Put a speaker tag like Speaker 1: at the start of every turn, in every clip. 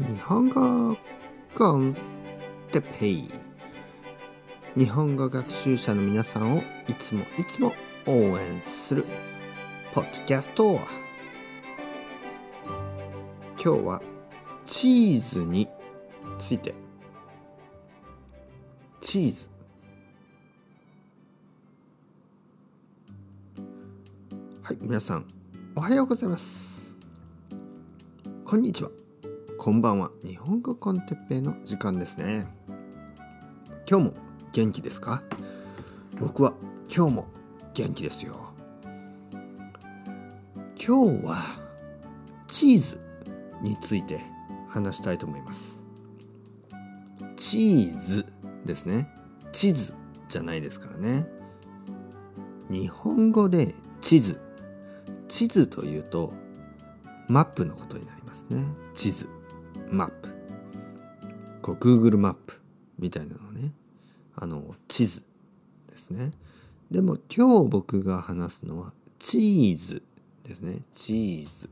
Speaker 1: 日本語コンテペイ。日本語学習者の皆さんをいつもいつも応援するポッドキャスト今日はチーズについて。チーズ。はい皆さんおはようございます。こんにちは。こんばんは。日本語コンテッペイの時間ですね。今日も元気ですか？僕は今日も元気ですよ。今日はチーズについて話したいと思います。チーズですね。地図じゃないですからね。日本語で地図地図というとマップのことになりますね。地図マップこう Google マップみたいなのね。あの地図ですね。でも今日僕が話すのはチーズですね。チーズ。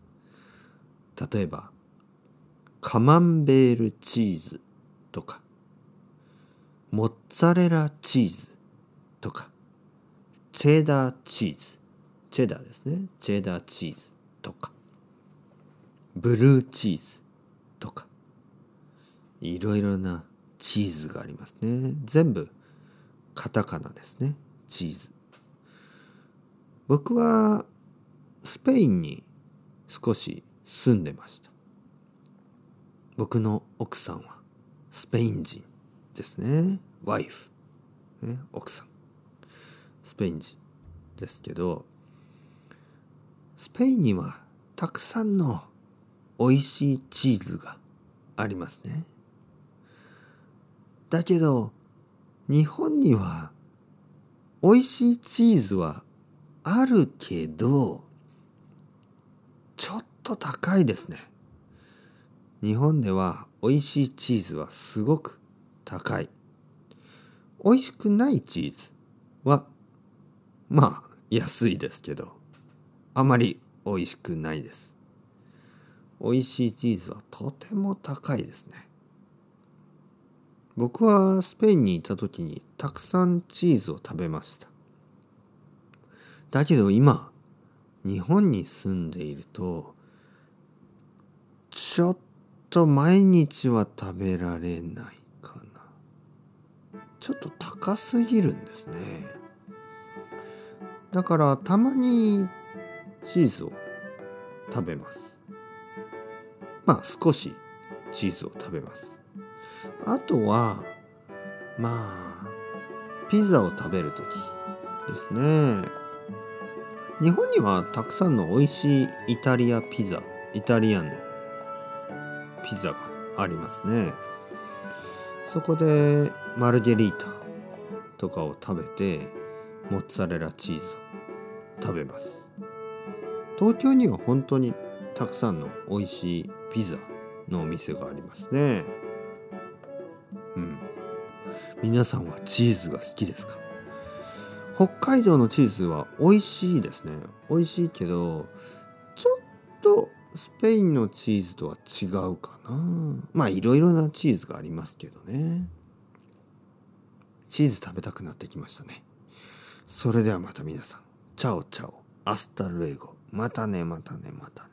Speaker 1: 例えばカマンベールチーズとかモッツァレラチーズとかチェダーチーズ。チェダーですね。チェダーチーズとか。ブルーチーズ。いろいろなチーズがありますね。全部カタカナですね。チーズ。僕はスペインに少し住んでました。僕の奥さんはスペイン人ですね。ワイフ、ね、奥さん。スペイン人ですけどスペインにはたくさんの美味しいチーズがありますね。だけど日本には美味しいチーズはあるけどちょっと高いですね。日本では美味しいチーズはすごく高い。美味しくないチーズはまあ安いですけどあまり美味しくないです。美味しいチーズはとても高いですね。僕はスペインにいた時にたくさんチーズを食べました。だけど今日本に住んでいるとちょっと毎日は食べられないかな。ちょっと高すぎるんですね。だからたまにチーズを食べます。まあ少しチーズを食べます。あとはまあピザを食べる時ですね。日本にはたくさんの美味しいイタリアピザイタリアンのピザがありますね。そこでマルゲリータとかを食べてモッツァレラチーズを食べます。東京には本当にたくさんの美味しいピザのお店がありますね。うん。皆さんはチーズが好きですか？北海道のチーズは美味しいですね。美味しいけどちょっとスペインのチーズとは違うかな。まあいろいろなチーズがありますけどね。チーズ食べたくなってきましたね。それではまた皆さん。 Chao chao。Hasta luego。またねまたねまたね。